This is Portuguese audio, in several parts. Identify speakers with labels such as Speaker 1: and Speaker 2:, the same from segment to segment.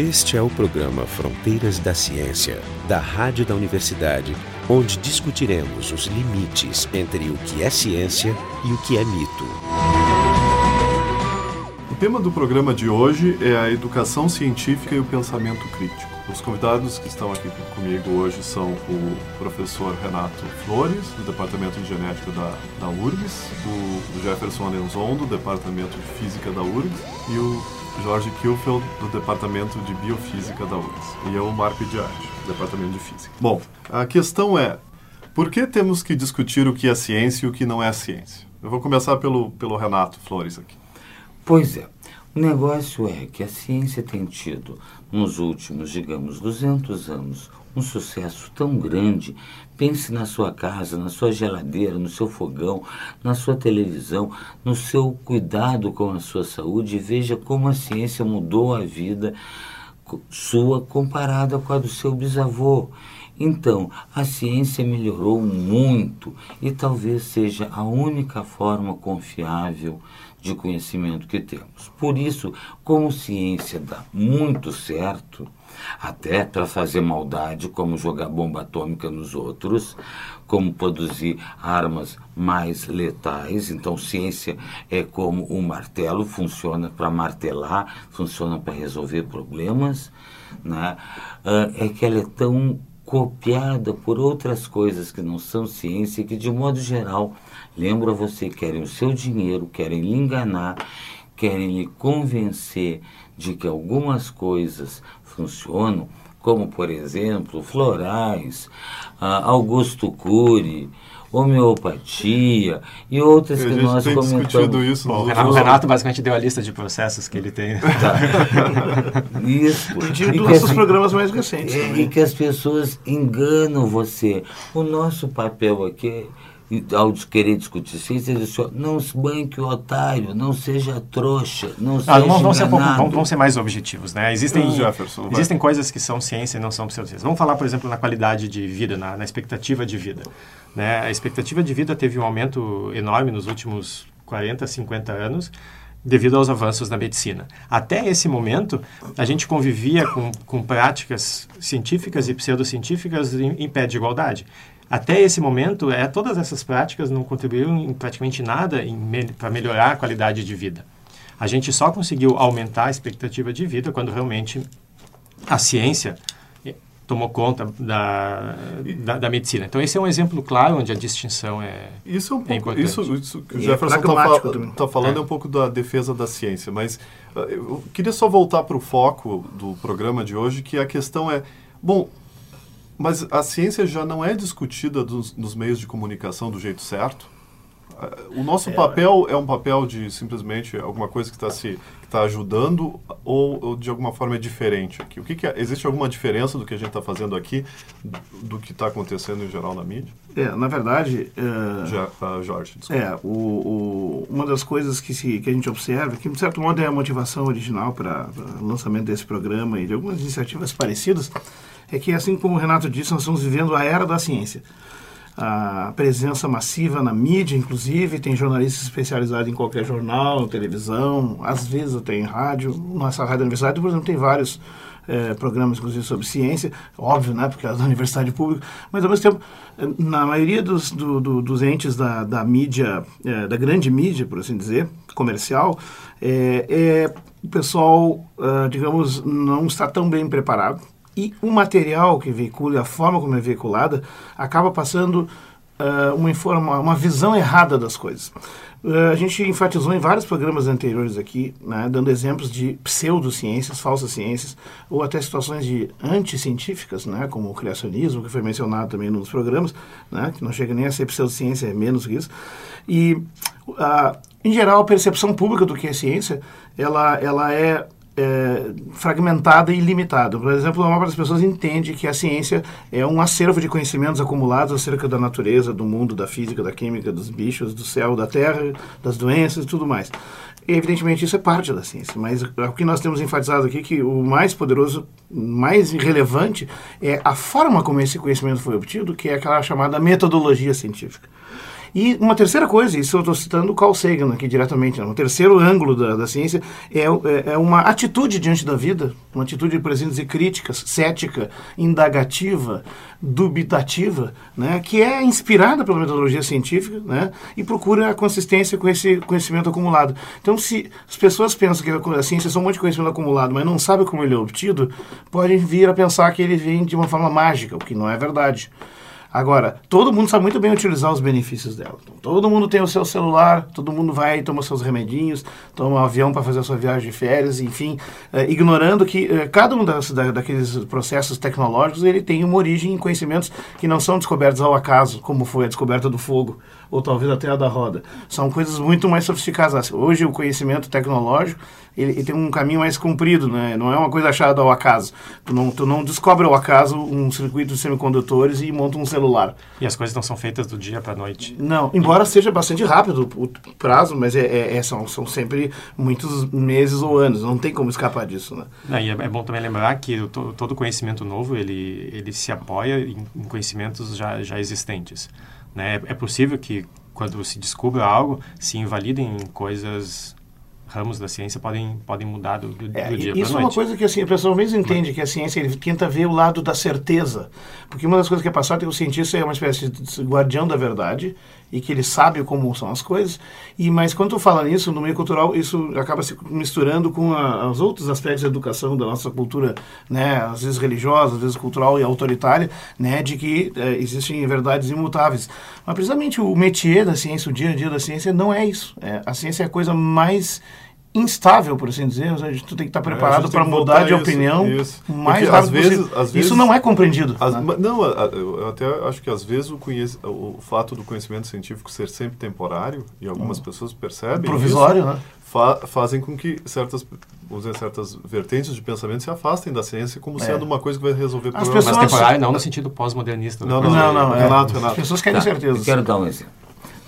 Speaker 1: Este é o programa Fronteiras da Ciência, da Rádio da Universidade, onde discutiremos os limites entre o que é ciência e o que é mito.
Speaker 2: O tema do programa de hoje é a educação científica e o pensamento crítico. Os convidados que estão aqui comigo hoje são o professor Renato Flores, do Departamento de Genética da, da URGS, o Jefferson Alenzon, do Departamento de Física da URGS, e o Jorge Kilfeld, do Departamento de Biofísica da URGS. E eu, Marco Diarte, do Departamento de Física. Bom, a questão é, por que temos que discutir o que é ciência e o que não é ciência? Eu vou começar pelo, pelo Renato Flores aqui.
Speaker 3: Pois é. O negócio é que a ciência tem tido, nos últimos, digamos, 200 anos, um sucesso tão grande. Pense na sua casa, na sua geladeira, no seu fogão, na sua televisão, no seu cuidado com a sua saúde e veja como a ciência mudou a vida sua comparada com a do seu bisavô. Então, a ciência melhorou muito e talvez seja a única forma confiável de conhecimento que temos. Por isso, como ciência dá muito certo, até para fazer maldade, como jogar bomba atômica nos outros, como produzir armas mais letais. Então, ciência é como um martelo, funciona para martelar, funciona para resolver problemas. Né? Ah, é que ela é tão copiada por outras coisas que não são ciência, que de modo geral, lembro a você, querem o seu dinheiro, querem lhe enganar, querem lhe convencer de que algumas coisas funcionam, como por exemplo florais, Augusto Cury, homeopatia e outras que nós tem comentamos.
Speaker 4: Isso Bom, o Renato basicamente deu a lista de processos que ele tem.
Speaker 3: Tá. Isso.
Speaker 5: E de nossos programas mais recentes.
Speaker 3: E, e que as pessoas enganam você. O nosso papel aqui ao querer discutir ciência, ele disse, não se banque o otário, não seja trouxa, não ah, seja vamos,
Speaker 4: ser um pouco, vamos, vamos, ser mais objetivos, né? Existem, Jefferson, existem coisas que são ciência e não são pseudociência. Vamos falar, por exemplo, na qualidade de vida, na, na expectativa de vida. Né? A expectativa de vida teve um aumento enorme nos últimos 40, 50 anos, devido aos avanços na medicina. Até esse momento, a gente convivia com, com práticas científicas e pseudocientíficas em, em pé de igualdade. Até esse momento, é, todas essas práticas não contribuíram em praticamente nada me, para melhorar a qualidade de vida. A gente só conseguiu aumentar a expectativa de vida quando realmente a ciência eh, tomou conta da, da, da, medicina. Então, esse é um exemplo claro onde a distinção é,
Speaker 2: isso é, um é pouco, é Isso, isso que o Jefferson está tá falando é. é. um pouco da defesa da ciência, mas uh, eu queria só voltar para o foco do programa de hoje, que a questão é, bom, mas a ciência já não é discutida dos, nos meios de comunicação do jeito certo? O nosso é, papel é um papel de simplesmente alguma coisa que está se está ajudando ou, ou, de alguma forma é diferente aqui? O que, que é, existe alguma diferença do que a gente está fazendo aqui do que está acontecendo em geral na mídia?
Speaker 5: É, na verdade,
Speaker 2: é, Já, uh, Jorge,
Speaker 5: desculpa. É, o, o, uma das coisas que, se, que a gente observa, que de certo modo é a motivação original para o lançamento desse programa e de algumas iniciativas parecidas, é que, assim como o Renato disse, nós estamos vivendo a era da ciência. A presença massiva na mídia, inclusive, tem jornalistas especializados em qualquer jornal, televisão, às vezes tem rádio. Nossa rádio da universidade, por exemplo, tem vários é, programas, inclusive, sobre ciência, óbvio, né, porque é da universidade pública, mas, ao mesmo tempo, na maioria dos, do, do, dos entes da, da mídia, é, da grande mídia, por assim dizer, comercial, é, é o pessoal, uh, digamos, não está tão bem preparado e o material que veicula, a forma como é veiculada, acaba passando uh, uma, informa, uma visão errada das coisas. Uh, a gente enfatizou em vários programas anteriores aqui, né, dando exemplos de pseudociências, falsas ciências, ou até situações de anticientíficas, né, como o criacionismo, que foi mencionado também nos programas, né, que não chega nem a ser pseudociência, é menos que isso. E, uh, em geral, a percepção pública do que é ciência, ela, ela é é, fragmentada e limitada. Por exemplo, a maioria das pessoas entende que a ciência é um acervo de conhecimentos acumulados acerca da natureza, do mundo, da física, da química, dos bichos, do céu, da terra, das doenças e tudo mais. E, evidentemente, isso é parte da ciência, mas o que nós temos enfatizado aqui é que o mais poderoso, mais relevante, é a forma como esse conhecimento foi obtido, que é aquela chamada metodologia científica. E uma terceira coisa, isso eu estou citando o Carl Sagan aqui diretamente, né? um terceiro ângulo da, da ciência é, é, é, uma atitude diante da vida, uma atitude, por exemplo, dizer, crítica, cética, indagativa, dubitativa, né? que é inspirada pela metodologia científica né? e procura a consistência com esse conhecimento acumulado. Então, se as pessoas pensam que a ciência é só um monte de conhecimento acumulado, mas não sabem como ele é obtido, podem vir a pensar que ele vem de uma forma mágica, o que não é verdade. Agora, todo mundo sabe muito bem utilizar os benefícios dela. Então, todo mundo tem o seu celular, todo mundo vai e toma seus remedinhos, toma um avião para fazer a sua viagem de férias, enfim, eh, ignorando que eh, cada um das, da, daqueles processos tecnológicos ele tem uma origem em conhecimentos que não são descobertos ao acaso, como foi a descoberta do fogo ou talvez até a da roda. São coisas muito mais sofisticadas. Hoje o conhecimento tecnológico ele, ele, tem um caminho mais comprido, né? não é uma coisa achada ao acaso. Tu não, tu não descobre ao acaso um circuito de semicondutores e monta um celular.
Speaker 4: E as coisas não são feitas do dia para a noite.
Speaker 5: Não, embora seja bastante rápido o prazo, mas é, é, é, são, são sempre muitos meses ou anos, não tem como escapar disso. Né?
Speaker 4: É, e é, é bom também lembrar que to, todo conhecimento novo ele, ele se apoia em, em conhecimentos já, já existentes. Né? É possível que, quando se descubra algo, se invalidem coisas ramos da ciência podem, podem mudar do, do, é, do dia para
Speaker 5: Isso é uma coisa que assim, a pessoa mesmo entende, que a ciência ele tenta ver o lado da certeza. Porque uma das coisas que é passada é que o cientista é uma espécie de guardião da verdade e que ele sabe como são as coisas. E mas quando tu fala nisso no meio cultural, isso acaba se misturando com os outros aspectos da educação da nossa cultura, né, às vezes religiosa, às vezes cultural e autoritária, né, de que é, existem verdades imutáveis. Mas precisamente o métier da ciência, o dia a dia da ciência não é isso. É, a ciência é a coisa mais instável, por assim dizer. A gente tem que estar é, preparado é, para mudar de isso, opinião isso. mais Porque, às vezes, às vezes, Isso não é compreendido.
Speaker 2: As, né? Não, eu até acho que às vezes o, conhece, o fato do conhecimento científico ser sempre temporário, e algumas hum. pessoas percebem
Speaker 5: Provisório,
Speaker 2: isso,
Speaker 5: né?
Speaker 2: Fa fazem com que certas dizer, certas vertentes de pensamento se afastem da ciência como é. sendo uma coisa que vai resolver
Speaker 4: As problemas. Pessoas... Mas temporário não no sentido pós-modernista.
Speaker 2: Né? Não, não, não, não, é. Renato, Renato. As
Speaker 5: pessoas querem tá, certeza.
Speaker 3: Eu quero dar um exemplo.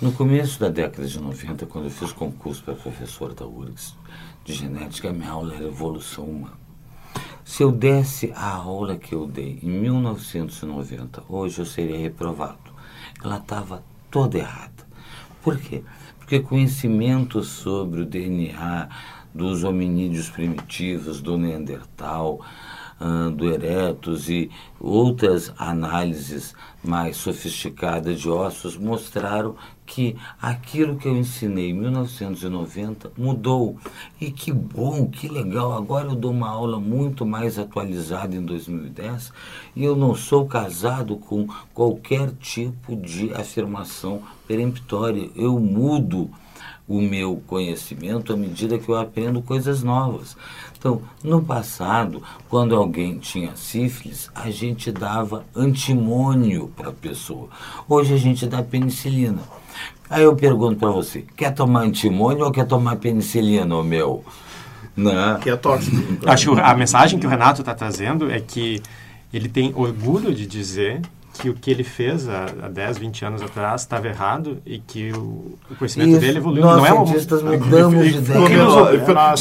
Speaker 3: No começo da década de 90, quando eu fiz concurso para professor da URGS, de genética, a minha aula era evolução humana. Se eu desse a aula que eu dei em 1990, hoje eu seria reprovado. Ela estava toda errada. Por quê? Porque conhecimento sobre o DNA dos hominídeos primitivos, do Neandertal, do Eretos e outras análises mais sofisticadas de ossos mostraram que aquilo que eu ensinei em 1990 mudou. E que bom, que legal. Agora eu dou uma aula muito mais atualizada em 2010 e eu não sou casado com qualquer tipo de afirmação peremptória. Eu mudo o meu conhecimento à medida que eu aprendo coisas novas. Então, no passado, quando alguém tinha sífilis, a gente dava antimônio para a pessoa. Hoje a gente dá penicilina. Aí eu pergunto para você, quer tomar antimônio ou quer tomar penicilina, o meu?
Speaker 5: Né? Que é tóxico.
Speaker 4: Acho que a mensagem que o Renato está trazendo é que ele tem orgulho de dizer que o que ele fez há, há 10, 20 anos atrás estava errado e que o, o conhecimento Isso, dele evoluiu.
Speaker 3: Nós, não é cientistas, uma... mudamos de ideia.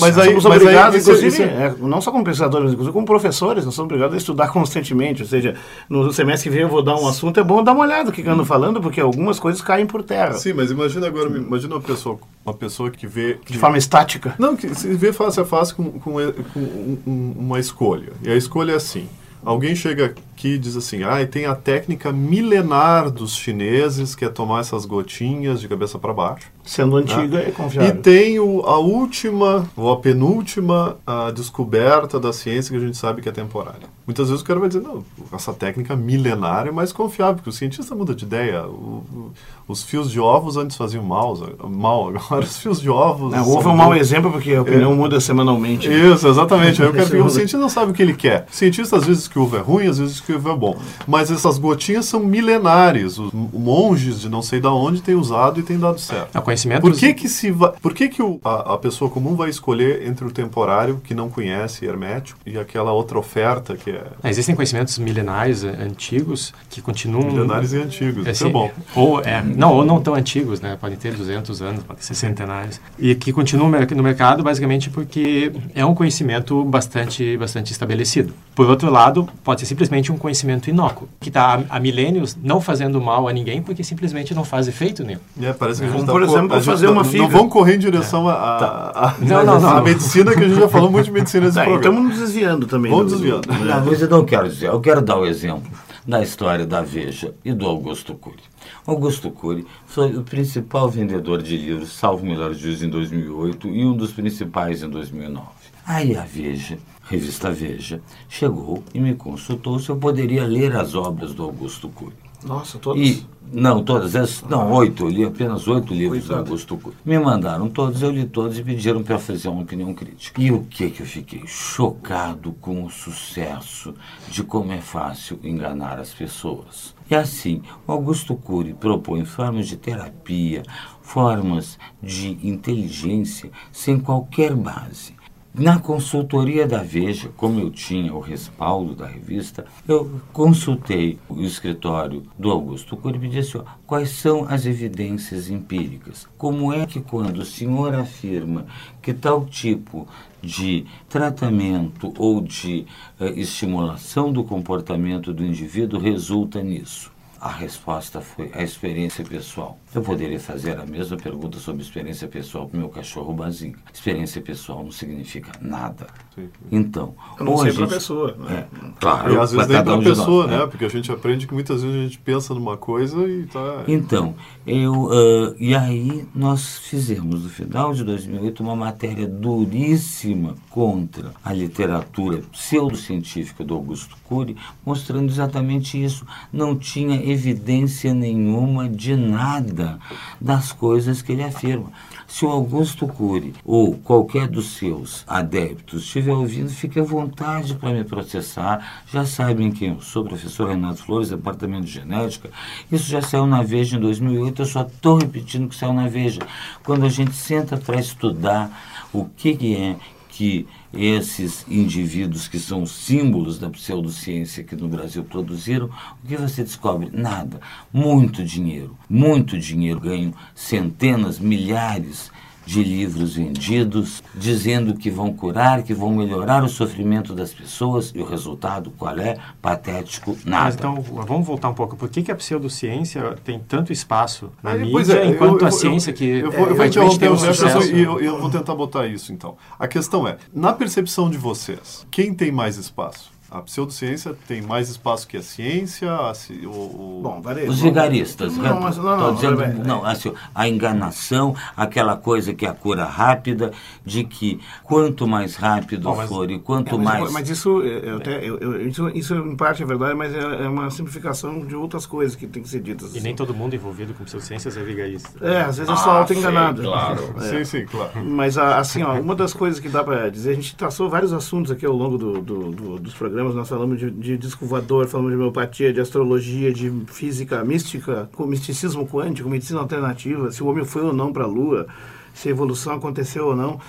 Speaker 5: mas aí, somos mas obrigados, aí, inclusive, isso, é, não só como pensadores, mas inclusive como professores, nós somos obrigados a estudar constantemente. Ou seja, no semestre que vem eu vou dar um assunto, é bom dar uma olhada no que eu ando falando, porque algumas coisas caem por terra.
Speaker 2: Sim, mas imagina agora, imagina uma pessoa, uma pessoa que vê...
Speaker 5: Que, de forma estática.
Speaker 2: Não, que se vê face a face com, com, com uma escolha. E a escolha é assim, alguém chega que diz assim, ah, e tem a técnica milenar dos chineses, que é tomar essas gotinhas de cabeça para baixo.
Speaker 5: Sendo antiga, né? é confiável.
Speaker 2: E tem o, a última, ou a penúltima a descoberta da ciência que a gente sabe que é temporária. Muitas vezes o cara vai dizer, não, essa técnica milenar é mais confiável, porque o cientista muda de ideia. O, o, os fios de ovos antes faziam mal, mal agora os fios de ovos...
Speaker 5: É, o ovo é um mau exemplo, porque a opinião é, muda semonalmente.
Speaker 2: Isso, exatamente. Aí o, cara, o cientista não sabe o que ele quer. O cientista às vezes que o ovo é ruim, às vezes que é bom. Mas essas gotinhas são milenares. Os monges de não sei da onde têm usado e têm dado certo.
Speaker 4: É conhecimento.
Speaker 2: Por que que se va... Por que que o, a, a, pessoa comum vai escolher entre o temporário que não conhece hermético e aquela outra oferta que é?
Speaker 4: Existem conhecimentos milenares antigos que continuam...
Speaker 2: Milenares e antigos, assim, isso é bom.
Speaker 4: Ou, é, não, ou não tão antigos, né? Podem ter 200 anos, podem ser centenários. E que continuam no mercado basicamente porque é um conhecimento bastante, bastante estabelecido. Por outro lado, pode ser simplesmente um conhecimento inócuo, que está há milênios não fazendo mal a ninguém porque simplesmente não faz efeito nenhum.
Speaker 2: É, parece que a gente
Speaker 5: tá, por exemplo, fazer uma figa.
Speaker 2: Não vão correr em direção à é. não, não, não, a medicina, que a gente já falou muito de medicina nesse tá, programa.
Speaker 5: Estamos nos desviando também.
Speaker 2: Vamos desviando.
Speaker 3: Não, mas eu não quero dizer, eu quero dar o um exemplo da história da Veja e do Augusto Cury. Augusto Cury foi o principal vendedor de livros, salvo melhor juízo, em 2008 e um dos principais em 2009. Aí a Veja, revista Veja, chegou e me consultou se eu poderia ler as obras do Augusto Cury.
Speaker 5: Nossa, todas?
Speaker 3: E, não, todas essas, não, oito, eu li apenas oito livros do Augusto Cury. Me mandaram todos, eu li todos e pediram para fazer uma opinião crítica. E o que que eu fiquei? Chocado com o sucesso de como é fácil enganar as pessoas. E assim, o Augusto Cury propõe formas de terapia, formas de inteligência sem qualquer base. Na consultoria da Veja, como eu tinha o respaldo da revista, eu consultei o escritório do Augusto Cury e disse, ó, quais são as evidências empíricas? Como é que quando o senhor afirma que tal tipo de tratamento ou de uh, estimulação do comportamento do indivíduo resulta nisso? A resposta foi a experiência pessoal. Eu poderia fazer a mesma pergunta sobre experiência pessoal para o meu cachorro Bazinga. Experiência pessoal não significa nada. Sim. Então,
Speaker 5: eu não sei para a pessoa. Né?
Speaker 2: É, claro, e às vezes nem para a um pessoa, nós, né? né? Porque a gente aprende que muitas vezes a gente pensa numa coisa e está...
Speaker 3: Então, eu... Uh, e aí nós fizemos, no final de 2008, uma matéria duríssima contra a literatura pseudocientífica do Augusto Cury, mostrando exatamente isso. Não tinha evidência nenhuma de nada das coisas que ele afirma. Se o Augusto Cury ou qualquer dos seus adeptos estiver ouvindo, fique à vontade para me processar. Já sabem quem eu sou, professor Renato Flores, Departamento de Genética. Isso já saiu na Veja em 2008, eu só estou repetindo que saiu na Veja. Quando a gente senta para estudar o que, que é que esses indivíduos que são símbolos da pseudociência que no Brasil produziram, o que você descobre? Nada. Muito dinheiro, muito dinheiro ganho, centenas, milhares de livros vendidos, dizendo que vão curar, que vão melhorar o sofrimento das pessoas, e o resultado qual é? Patético, nada. Mas
Speaker 4: então, vamos voltar um pouco. Por que, que a pseudociência tem tanto espaço na mídia, é, enquanto eu, eu, a ciência
Speaker 2: eu,
Speaker 4: que
Speaker 2: eu, vou, eu, vou tem um sucesso? E eu, eu vou tentar botar isso, então. A questão é, na percepção de vocês, quem tem mais espaço? A pseudociência tem mais espaço que a ciência? A, o, o...
Speaker 3: Bom, Os vigaristas. Não, mas, não, não, dizendo, não, não assim, a enganação, aquela coisa que é a cura rápida, de que quanto mais rápido Bom, mas, for e quanto
Speaker 5: é, mas,
Speaker 3: mais...
Speaker 5: Mas isso, eu até, eu, eu, isso, isso em parte é verdade, mas é, é, uma simplificação de outras coisas que tem que ser ditas.
Speaker 4: Assim. E nem todo mundo envolvido com pseudociências é vigarista.
Speaker 5: É, às vezes é só ah, auto-enganado.
Speaker 2: Claro. É. Sim, sim, claro.
Speaker 5: Mas, assim, ó, uma das coisas que dá para dizer, a gente traçou vários assuntos aqui ao longo do, do, do, dos programas, programas, nós falamos de, de disco voador, falamos de homeopatia, de astrologia, de física mística, com misticismo quântico, medicina alternativa, se o homem foi ou não para a Lua, se a evolução aconteceu ou não.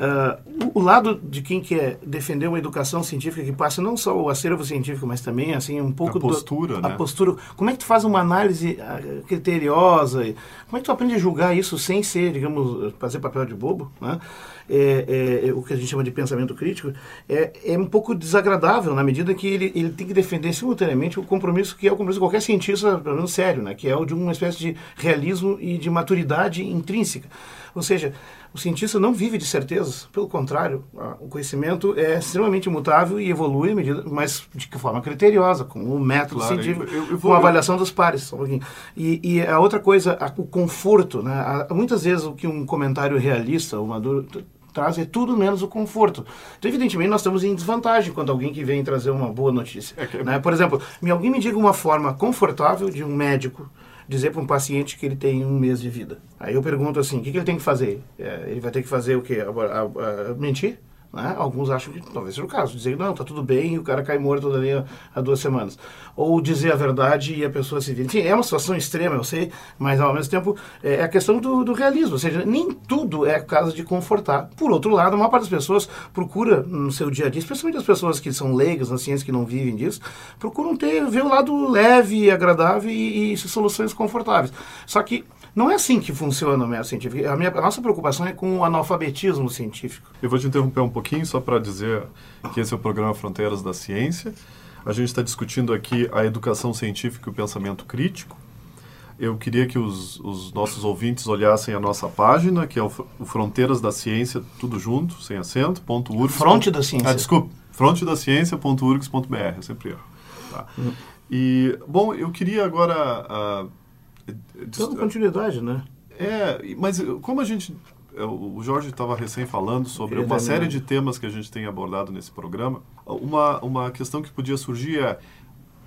Speaker 5: Uh, o, lado de quem quer defender uma educação científica que passa não só o acervo científico, mas também assim um pouco
Speaker 2: a postura,
Speaker 5: do,
Speaker 2: né?
Speaker 5: a postura. Como é que tu faz uma análise uh, criteriosa? Como é que tu aprende a julgar isso sem ser, digamos, fazer papel de bobo, né? É, é, é, o que a gente chama de pensamento crítico, é, é um pouco desagradável na medida que ele, ele tem que defender simultaneamente o compromisso que é o compromisso de qualquer cientista, pelo menos sério, né? que é o de uma espécie de realismo e de maturidade intrínseca. Ou seja, o cientista não vive de certezas, pelo contrário, o conhecimento é extremamente mutável e evolui, medida, mas de forma criteriosa, com o método claro, científico, eu, eu vou, com a avaliação dos pares. Um e, e, a outra coisa, a, o conforto. Né? A, muitas vezes o que um comentário realista, o Maduro traz é tudo menos o conforto. Então, evidentemente, nós estamos em desvantagem quando alguém que vem trazer uma boa notícia. É que... né? Por exemplo, alguém me diga uma forma confortável de um médico dizer para um paciente que ele tem um mês de vida. Aí eu pergunto assim, o que, que ele tem que fazer? É, ele vai ter que fazer o quê? A, a, a, mentir? Né? Alguns acham que talvez seja o caso, dizer não, está tudo bem e o cara cai morto dali há duas semanas. Ou dizer a verdade e a pessoa se. Enfim, é uma situação extrema, eu sei, mas ao mesmo tempo é a questão do, do realismo, ou seja, nem tudo é caso de confortar. Por outro lado, a maior parte das pessoas procura no seu dia a dia, especialmente as pessoas que são leigas na ciência, que não vivem disso, procuram ter, ver o lado leve, agradável e, e soluções confortáveis. Só que não é assim que funciona o método científico. A, minha, a nossa preocupação é com o analfabetismo científico.
Speaker 2: Eu vou te interromper um pouquinho só para dizer que esse é o programa Fronteiras da Ciência. A gente está discutindo aqui a educação científica e o pensamento crítico. Eu queria que os, os nossos ouvintes olhassem a nossa página, que é o, o Fronteiras da Ciência, tudo junto, sem acento, ponto .urgs.
Speaker 5: Fronte da Ciência.
Speaker 2: Ah, desculpe, frontedaciencia.urgs.br, eu sempre erro. Tá. Uhum. E, bom, eu queria agora... Uh,
Speaker 5: Dando continuidade, né?
Speaker 2: É, mas como a gente. É, o Jorge estava recém falando sobre uma série de temas que a gente tem abordado nesse programa. Uma, uma questão que podia surgir é.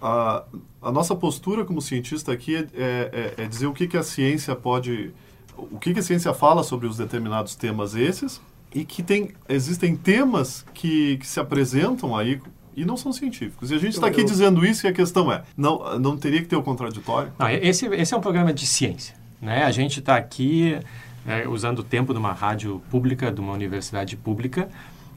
Speaker 2: A, a nossa postura como cientista aqui é, é, é, é dizer o que, que a ciência pode. O que, que a ciência fala sobre os determinados temas esses e que tem, existem temas que, que se apresentam aí e não são científicos. E a gente está aqui eu... dizendo isso e a questão é, não, não teria que ter o contraditório?
Speaker 4: Não, esse, esse é um programa de ciência. Né? A gente está aqui é, usando o tempo de uma rádio pública, de uma universidade pública,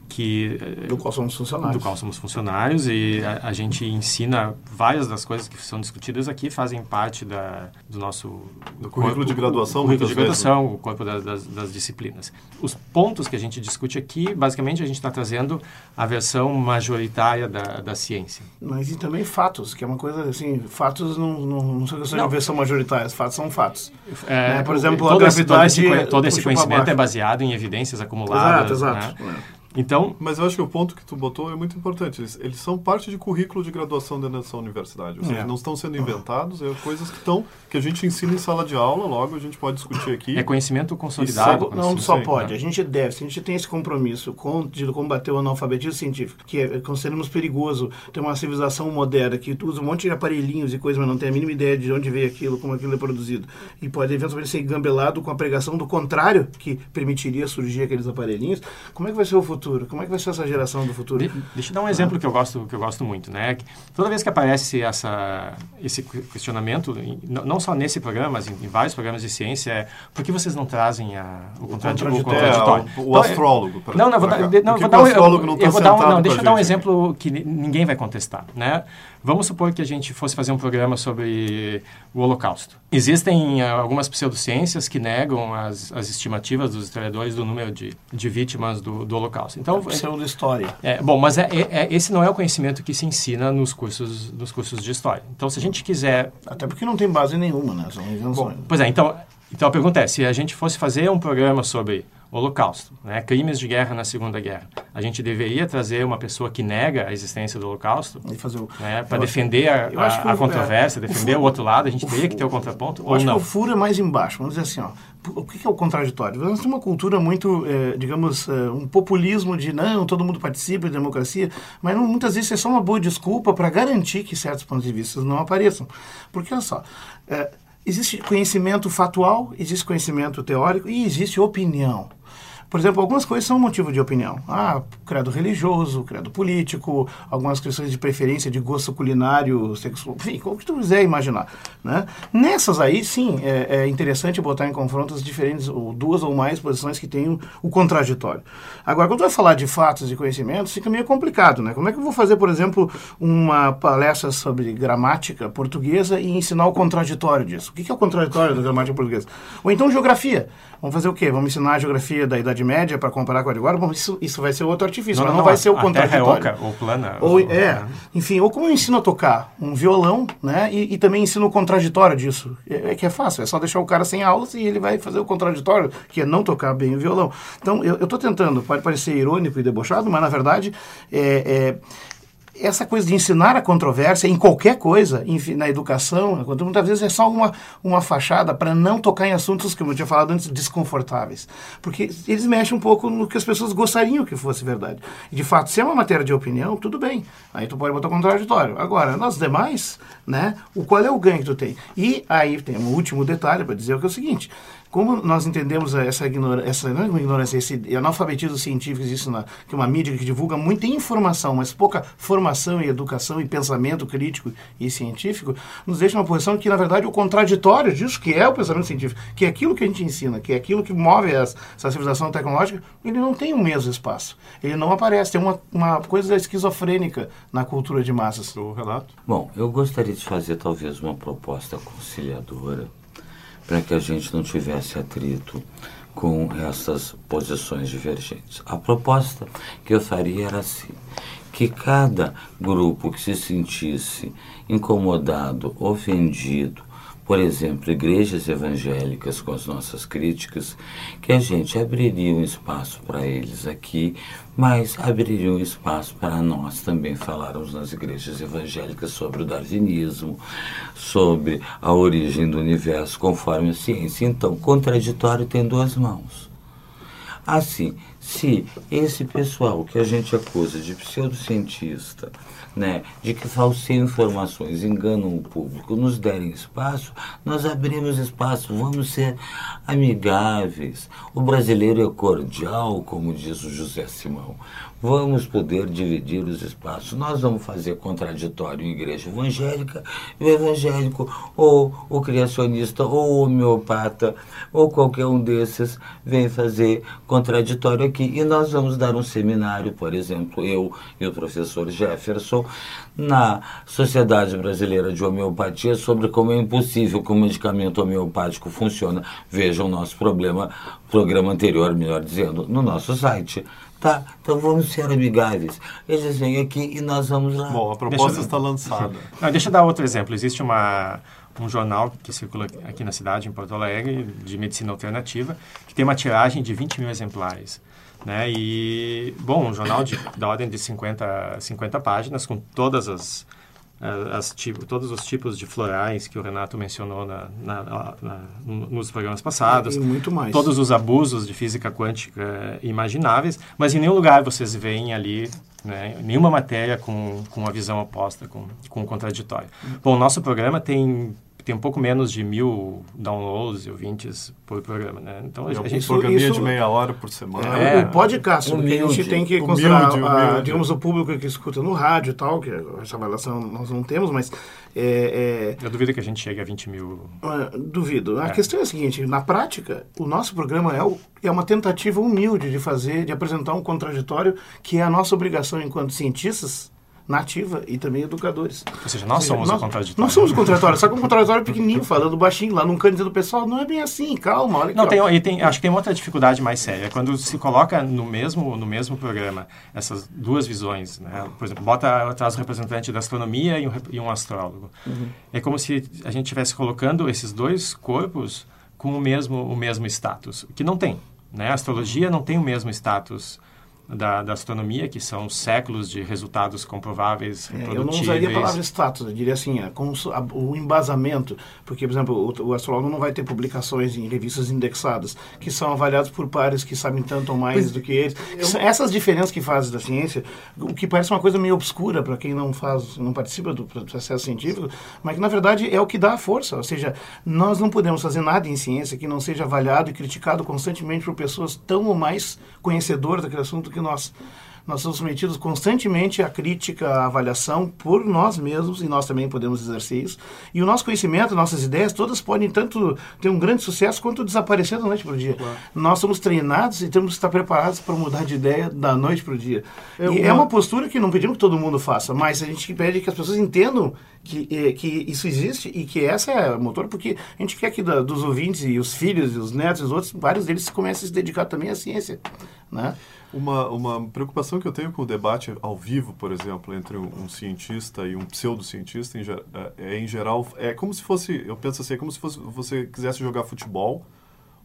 Speaker 4: que
Speaker 5: do qual somos funcionários
Speaker 4: do qual somos funcionários e a, a, gente ensina várias das coisas que são discutidas aqui fazem parte da, do nosso
Speaker 2: do currículo corpo, de graduação
Speaker 4: currículo de graduação vezes, né? o corpo das, das, das, disciplinas os pontos que a gente discute aqui basicamente a gente está trazendo a versão majoritária da, da ciência
Speaker 5: mas e também fatos que é uma coisa assim fatos não não, não são questão de versão majoritária fatos são fatos é, né? por exemplo
Speaker 4: a gravidade todo esse, todo esse conhecimento é baseado em evidências acumuladas
Speaker 5: exato exato
Speaker 4: né? é. Então,
Speaker 2: mas eu acho que o ponto que tu botou é muito importante. Eles, eles são parte de currículo de graduação dentro dessa universidade. Ou seja, é. não estão sendo inventados, é coisas que estão que a gente ensina em sala de aula. Logo a gente pode discutir aqui.
Speaker 4: É conhecimento consolidado.
Speaker 5: não só pode. Né? A gente deve. Se a gente tem esse compromisso com, de combater o analfabetismo científico, que é, consideramos perigoso ter uma civilização moderna que usa um monte de aparelhinhos e coisas, mas não tem a mínima ideia de onde veio aquilo, como aquilo é produzido, e pode eventualmente ser engambelado com a pregação do contrário que permitiria surgir aqueles aparelhinhos. Como é que vai ser o futuro? Futuro? Como é que vai ser essa geração do futuro? De,
Speaker 4: deixa eu dar um exemplo que eu gosto que eu gosto muito, né? Toda vez que aparece essa esse questionamento, não só nesse programa, mas em, em vários programas de ciência, é por que vocês não trazem a, o, contraditório? O, contraditório?
Speaker 2: É, o, o então, astrólogo.
Speaker 4: não, não, vou dar, não, vou dar um, eu, não eu vou dar um, não, deixa eu dar um exemplo que ninguém vai contestar, né? Vamos supor que a gente fosse fazer um programa sobre o Holocausto. Existem uh, algumas pseudociências que negam as, as estimativas dos historiadores do número de, de vítimas do, do Holocausto.
Speaker 5: Então, é pseudo-história.
Speaker 4: É, bom, mas é, é, é, esse não é o conhecimento que se ensina nos cursos, nos cursos de história. Então, se a gente quiser...
Speaker 5: Até porque não tem base nenhuma, né? São invenções.
Speaker 4: Bom, pois é, então, então a pergunta é, se a gente fosse fazer um programa sobre Holocausto, né? crimes de guerra na Segunda Guerra. A gente deveria trazer uma pessoa que nega a existência do Holocausto né? para defender a, a, a é, controvérsia, é, defender o, furo, o, outro lado. A gente teria que ter o contraponto ou
Speaker 5: acho
Speaker 4: não?
Speaker 5: Que o furo é mais embaixo. Vamos dizer assim, ó, o que é o contraditório? Nós temos uma cultura muito, é, digamos, é, um populismo de não, todo mundo participa de democracia, mas não, muitas vezes é só uma boa desculpa para garantir que certos pontos de vista não apareçam. Porque, olha só, existe conhecimento factual, existe conhecimento teórico e existe opinião. Por exemplo, algumas coisas são motivo de opinião. Ah, credo religioso, credo político, algumas questões de preferência de gosto culinário, sexual, enfim, o que tu quiser imaginar. Né? Nessas aí, sim, é, é interessante botar em confrontos diferentes, ou duas ou mais posições que tenham o contraditório. Agora, quando vai falar de fatos e conhecimentos, fica meio complicado, né? Como é que eu vou fazer, por exemplo, uma palestra sobre gramática portuguesa e ensinar o contraditório disso? O que é o contraditório da gramática portuguesa? Ou então geografia. Vamos fazer o quê? Vamos ensinar a geografia da Idade Média para comparar com a de agora? Bom, isso, isso vai ser outro artifício, não, mas não, não vai ser o contraditório.
Speaker 4: Terra é oca, ou plana.
Speaker 5: Ou, ou, é, enfim, ou como eu ensino a tocar um violão, né? E, e também ensino o contraditório disso. É, é, que é fácil, é só deixar o cara sem aulas e ele vai fazer o contraditório, que é não tocar bem o violão. Então, eu estou tentando, pode parecer irônico e debochado, mas na verdade é, é essa coisa de ensinar a controvérsia em qualquer coisa, enfim, na educação, muitas vezes é só uma, uma fachada para não tocar em assuntos, como eu tinha falado antes, desconfortáveis. Porque eles mexem um pouco no que as pessoas gostariam que fosse verdade. E, de fato, se é uma matéria de opinião, tudo bem. Aí tu pode botar contraditório. Agora, nas demais, né, o qual é o ganho que tu tem? E aí tem um último detalhe para dizer que é o seguinte. Como nós entendemos essa ignorância, essa não é ignorância, esse analfabetismo científico existe na que é uma mídia que divulga muita informação, mas pouca formação e educação e pensamento crítico e científico, nos deixa uma posição que na verdade o contraditório disso que é o pensamento científico, que é aquilo que a gente ensina, que é aquilo que move essa civilização tecnológica, ele não tem o mesmo espaço, ele não aparece, tem uma, uma coisa esquizofrênica na cultura de massas.
Speaker 2: O Renato?
Speaker 3: Bom, eu gostaria de fazer talvez uma proposta conciliadora para que a gente não tivesse atrito com essas posições divergentes. A proposta que eu faria era assim: que cada grupo que se sentisse incomodado, ofendido, por exemplo, igrejas evangélicas com as nossas críticas, que a gente abriria um espaço para eles aqui, mas abriria um espaço para nós também falarmos nas igrejas evangélicas sobre o darwinismo, sobre a origem do universo conforme a ciência. Então, contraditório tem duas mãos. Assim, se esse pessoal que a gente acusa de pseudocientista, né, de que falseiam informações, enganam o público, nos derem espaço, nós abrimos espaço, vamos ser amigáveis. O brasileiro é cordial, como diz o José Simão. Vamos poder dividir os espaços. Nós vamos fazer contraditório igreja evangélica, o evangélico, ou o criacionista, ou o homeopata, ou qualquer um desses vem fazer contraditório aqui. E nós vamos dar um seminário, por exemplo, eu e o professor Jefferson, na Sociedade Brasileira de Homeopatia, sobre como é impossível que o medicamento homeopático funcione. Vejam o nosso problema, programa anterior, melhor dizendo, no nosso site. Tá, então vamos ser amigáveis. Eles vêm aqui e nós vamos lá.
Speaker 2: Bom, a proposta deixa, está lançada.
Speaker 4: Não, deixa eu dar outro exemplo. Existe uma, um jornal que circula aqui na cidade, em Porto Alegre, de medicina alternativa, que tem uma tiragem de 20 mil exemplares. Né? E, bom, um jornal de, da ordem de 50, 50 páginas, com todas as as, tipo, todos os tipos de florais que o Renato mencionou na, na, na, nos programas passados.
Speaker 5: E muito mais.
Speaker 4: Todos os abusos de física quântica imagináveis, mas em nenhum lugar vocês veem ali né, nenhuma matéria com, com uma visão oposta, com, com um contraditório. Bom, o nosso programa tem tem um pouco menos de mil downloads e ouvintes por programa, né?
Speaker 2: Então, a, a gente... Um programinha isso, de meia hora por semana.
Speaker 5: É, o podcast, humilde, porque a gente tem que considerar, humilde, humilde. A, digamos, o público que escuta no rádio e tal, que essa avaliação nós não temos, mas... É,
Speaker 4: é, Eu duvido que a gente chegue a 20 mil.
Speaker 5: Uh, duvido. A é. questão é a seguinte, na prática, o nosso programa é, o, é uma tentativa humilde de fazer, de apresentar um contraditório que é a nossa obrigação enquanto cientistas nativa e também educadores.
Speaker 4: Ou seja, nós Ou seja, somos nós, o contraditório.
Speaker 5: Nós somos o contraditório, só que um contraditório pequenininho, falando baixinho lá num canto do pessoal, não é bem assim, calma, olha
Speaker 4: Não, tem, e tem, acho que tem outra dificuldade mais séria, quando se coloca no mesmo, no mesmo programa essas duas visões, né? por exemplo, bota traz o representante da astronomia e um, e um astrólogo. Uhum. É como se a gente estivesse colocando esses dois corpos com o mesmo, o mesmo status, que não tem. Né? A astrologia não tem o mesmo status da, da, astronomia, que são séculos de resultados comprováveis,
Speaker 5: é, Eu não usaria a palavra status, eu diria assim, a, a, o embasamento, porque, por exemplo, o, o, astrólogo não vai ter publicações em revistas indexadas, que são avaliados por pares que sabem tanto ou mais pois, do que eles. Eu... Essas diferenças que fazem da ciência, o que parece uma coisa meio obscura para quem não faz, não participa do processo científico, mas que, na verdade, é o que dá a força. Ou seja, nós não podemos fazer nada em ciência que não seja avaliado e criticado constantemente por pessoas tão ou mais conhecedoras daquele assunto que nós nós somos submetidos constantemente à crítica, à avaliação por nós mesmos, e nós também podemos exercer isso. E o nosso conhecimento, nossas ideias, todas podem tanto ter um grande sucesso quanto desaparecer da noite para o dia. Claro. Nós somos treinados e temos que estar preparados para mudar de ideia da noite para o dia. É e uma... é uma postura que não pedimos que todo mundo faça, mas a gente pede que as pessoas entendam que, eh, que isso existe e que essa é o motor, porque a gente quer que da, dos ouvintes e os filhos e os netos e os outros, vários deles comecem a se dedicar também à ciência, né?
Speaker 2: Uma, uma preocupação que eu tenho com o debate ao vivo, por exemplo, entre um, um cientista e um pseudocientista, em, é, é, em geral, é como se fosse, eu penso assim, é como se fosse, você quisesse jogar futebol,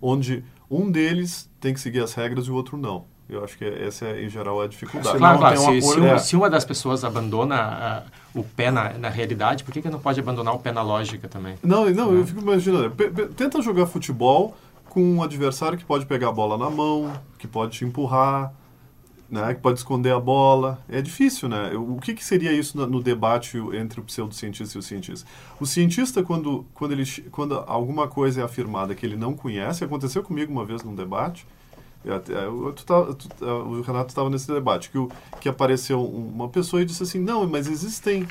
Speaker 2: onde um deles tem que seguir as regras e o outro não. Eu acho que essa é, em geral, a dificuldade.
Speaker 4: Claro, claro. Se, se, uma, se, uma, das pessoas abandona uh, o pé na, na realidade, por que, que não pode abandonar o pé na lógica também?
Speaker 2: Não, não, eu fico imaginando. Tenta jogar futebol com um adversário que pode pegar a bola na mão, que pode te empurrar. né, que pode esconder a bola. É difícil, né? O que, que seria isso no, debate entre o pseudocientista e o cientista? O cientista, quando, quando, ele, quando alguma coisa é afirmada que ele não conhece, aconteceu comigo uma vez num debate, eu, eu, tu tá, tu, o Renato estava nesse debate, que, que apareceu uma pessoa e disse assim, não, mas existem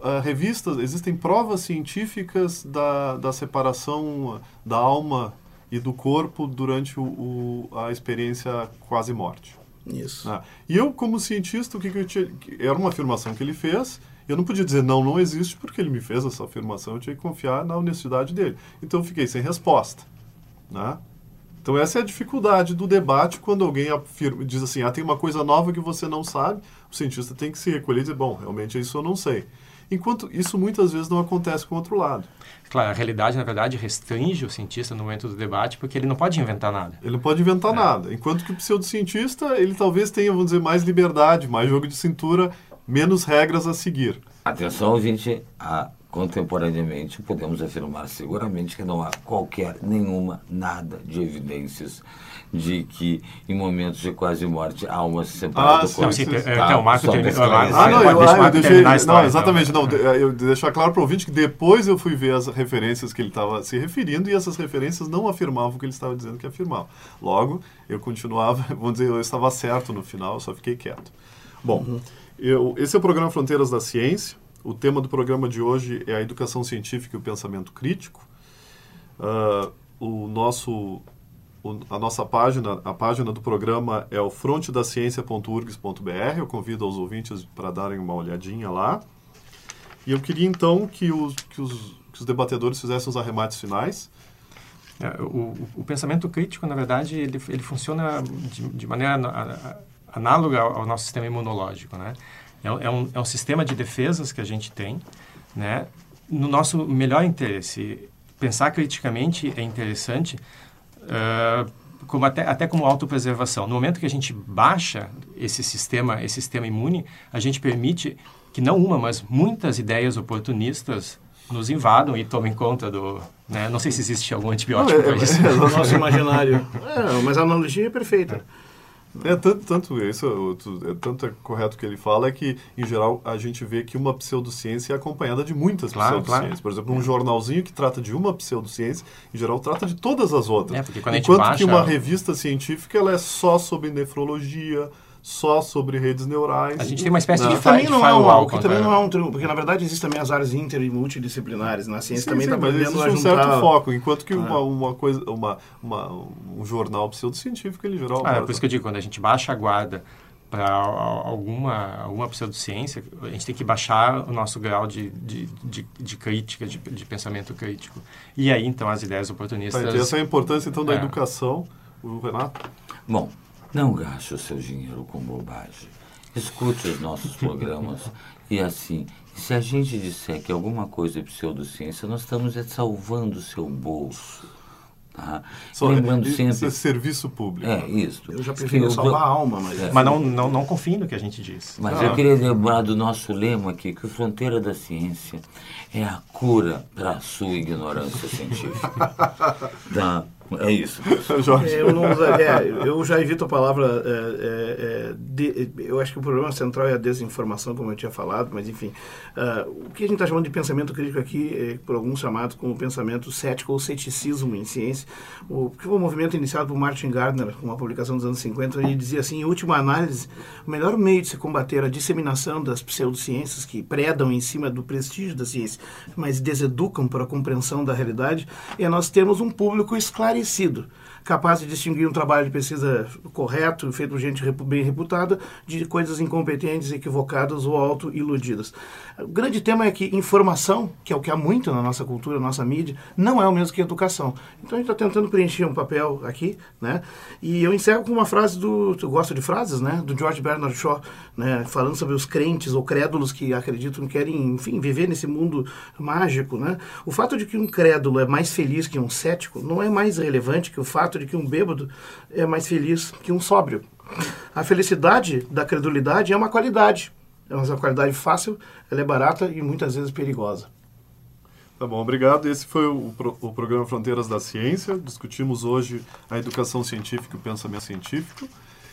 Speaker 2: uh, revistas, existem provas científicas da, da separação da alma e do corpo durante o, o a experiência quase morte.
Speaker 5: Isso.
Speaker 2: Ah, e eu, como cientista, o que, que eu tinha. Era uma afirmação que ele fez. Eu não podia dizer não, não existe, porque ele me fez essa afirmação. Eu tinha que confiar na honestidade dele. Então eu fiquei sem resposta. Né? Então essa é a dificuldade do debate quando alguém afirma, diz assim, ah, tem uma coisa nova que você não sabe, o cientista tem que se recolher e dizer, bom, realmente isso eu não sei. Enquanto isso muitas vezes não acontece com o outro lado.
Speaker 4: Claro, a realidade, na verdade, restringe o cientista no momento do debate, porque ele não pode inventar nada.
Speaker 2: Ele não pode inventar é. nada. Enquanto que o pseudocientista, ele talvez tenha, vamos dizer, mais liberdade, mais jogo de cintura, menos regras a seguir.
Speaker 3: Atenção, ouvinte, a contemporaneamente podemos afirmar seguramente que não há qualquer, nenhuma, nada de evidências de que em momentos de quase morte a alma se separa
Speaker 4: ah,
Speaker 3: do corpo. Não,
Speaker 4: sim, tá, então, o Marco termina.
Speaker 2: Ah, não, eu, ah, eu deixei, não, então. exatamente, não, eu deixar claro para o ouvinte que depois eu fui ver as referências que ele estava se referindo e essas referências não afirmavam o que ele estava dizendo que afirmava. Logo, eu continuava, vamos dizer, eu estava certo no final, eu só fiquei quieto. Bom, uhum. eu, esse é o programa Fronteiras da Ciência. O tema do programa de hoje é a educação científica e o pensamento crítico. Uh, o nosso o, a nossa página, a página do programa é o frontedaciencia.urgs.br. Eu convido os ouvintes para darem uma olhadinha lá. E eu queria então que os, que os, que os debatedores fizessem os arremates finais.
Speaker 4: É, o, o, pensamento crítico, na verdade, ele, ele funciona de, de maneira análoga ao nosso sistema imunológico, né? É, é, um, é um sistema de defesas que a gente tem, né? No nosso melhor interesse, pensar criticamente é interessante, uh, como até, até como autopreservação. No momento que a gente baixa esse sistema, esse sistema imune, a gente permite que não uma, mas muitas ideias oportunistas nos invadam e tomem conta do... Né? Não sei se existe algum antibiótico
Speaker 5: para isso. É, é, o nosso imaginário. É, mas a analogia é perfeita.
Speaker 2: É, tanto, tanto isso, é, tanto é correto que ele fala é que, em geral, a gente vê que uma pseudociência é acompanhada de muitas claro, pseudociências. Claro. Por exemplo, um é. jornalzinho que trata de uma pseudociência, em geral, trata de todas as outras.
Speaker 4: É,
Speaker 2: Enquanto
Speaker 4: baixa...
Speaker 2: que uma revista científica ela é só sobre nefrologia, só sobre redes neurais.
Speaker 4: A gente tem uma espécie
Speaker 5: não.
Speaker 4: de, também
Speaker 5: não é um, que também não é um porque na verdade existem também as áreas inter e multidisciplinares na ciência sim, também está
Speaker 2: existe um certo foco, enquanto que uma, uma coisa, uma, uma, um jornal pseudocientífico ele geral.
Speaker 4: Ah, é por isso que eu digo quando a gente baixa a guarda para alguma alguma pseudociência, a gente tem que baixar o nosso grau de, de, de, de crítica, de, de, pensamento crítico. E aí, então, as ideias oportunistas...
Speaker 2: Tá, essa é a importância, então, da é. educação. O Renato?
Speaker 3: Bom, não gaste o seu dinheiro com bobagem. Escute os nossos programas e assim, se a gente disser que alguma coisa é pseudociência, nós estamos é salvando o seu bolso. Tá?
Speaker 2: Só, Lembrando isso sempre... é serviço público.
Speaker 3: É, isso.
Speaker 5: Eu já prefiro salvar a alma, mas...
Speaker 4: É. Mas não, não, não confie no que a gente diz.
Speaker 3: Mas eu queria lembrar do nosso lema aqui, que a fronteira da ciência é a cura para a sua ignorância científica. tá? É isso.
Speaker 5: Jorge. eu, não, é, eu já evito a palavra. É, é, é de, eu acho que o problema central é a desinformação, como eu tinha falado, mas enfim. Uh, o que a gente está chamando de pensamento crítico aqui, é, por alguns chamados como pensamento cético ou ceticismo em ciência, o, que foi um movimento iniciado por Martin Gardner, com uma publicação dos anos 50, ele dizia assim: em última análise, o melhor meio de se combater a disseminação das pseudociências que predam em cima do prestígio da ciência, mas deseducam para a compreensão da realidade, é nós termos um público esclarecido esclarecido capaz de distinguir um trabalho de pesquisa correto, feito por gente bem reputada, de coisas incompetentes, equivocadas ou auto-iludidas. O grande tema é que informação, que é o que há muito na nossa cultura, na nossa mídia, não é o mesmo que educação. Então a gente está tentando preencher um papel aqui, né? E eu encerro com uma frase do, eu gosto de frases, né? Do George Bernard Shaw, né? Falando sobre os crentes ou crédulos que acreditam, querem, enfim, viver nesse mundo mágico, né? O fato de que um crédulo é mais feliz que um cético não é mais relevante que o fato fato de que um bêbado é mais feliz que um sóbrio. A felicidade da credulidade é uma qualidade. É uma qualidade fácil, ela é barata e muitas vezes perigosa.
Speaker 2: Tá bom, obrigado. Esse foi o, o programa Fronteiras da Ciência. Discutimos hoje a educação científica e o pensamento científico.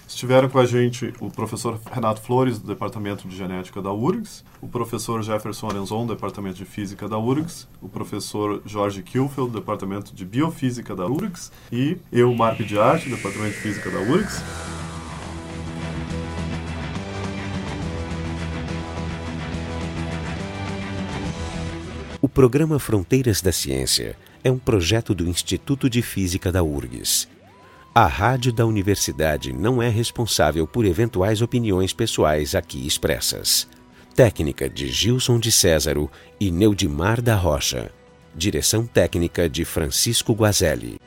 Speaker 2: Estiveram com a gente o professor Renato Flores, do Departamento de Genética da URGS, o professor Jefferson Arenzon, do Departamento de Física da URGS, o professor Jorge Kilfeld, do Departamento de Biofísica da URGS, e eu, Marco de Arte, do Departamento de Física da URGS.
Speaker 1: O programa Fronteiras da Ciência é um projeto do Instituto de Física da URGS a rádio da universidade não é responsável por eventuais opiniões pessoais aqui expressas. Técnica de Gilson de Césaro e Neudimar da Rocha. Direção técnica de Francisco Guazelli.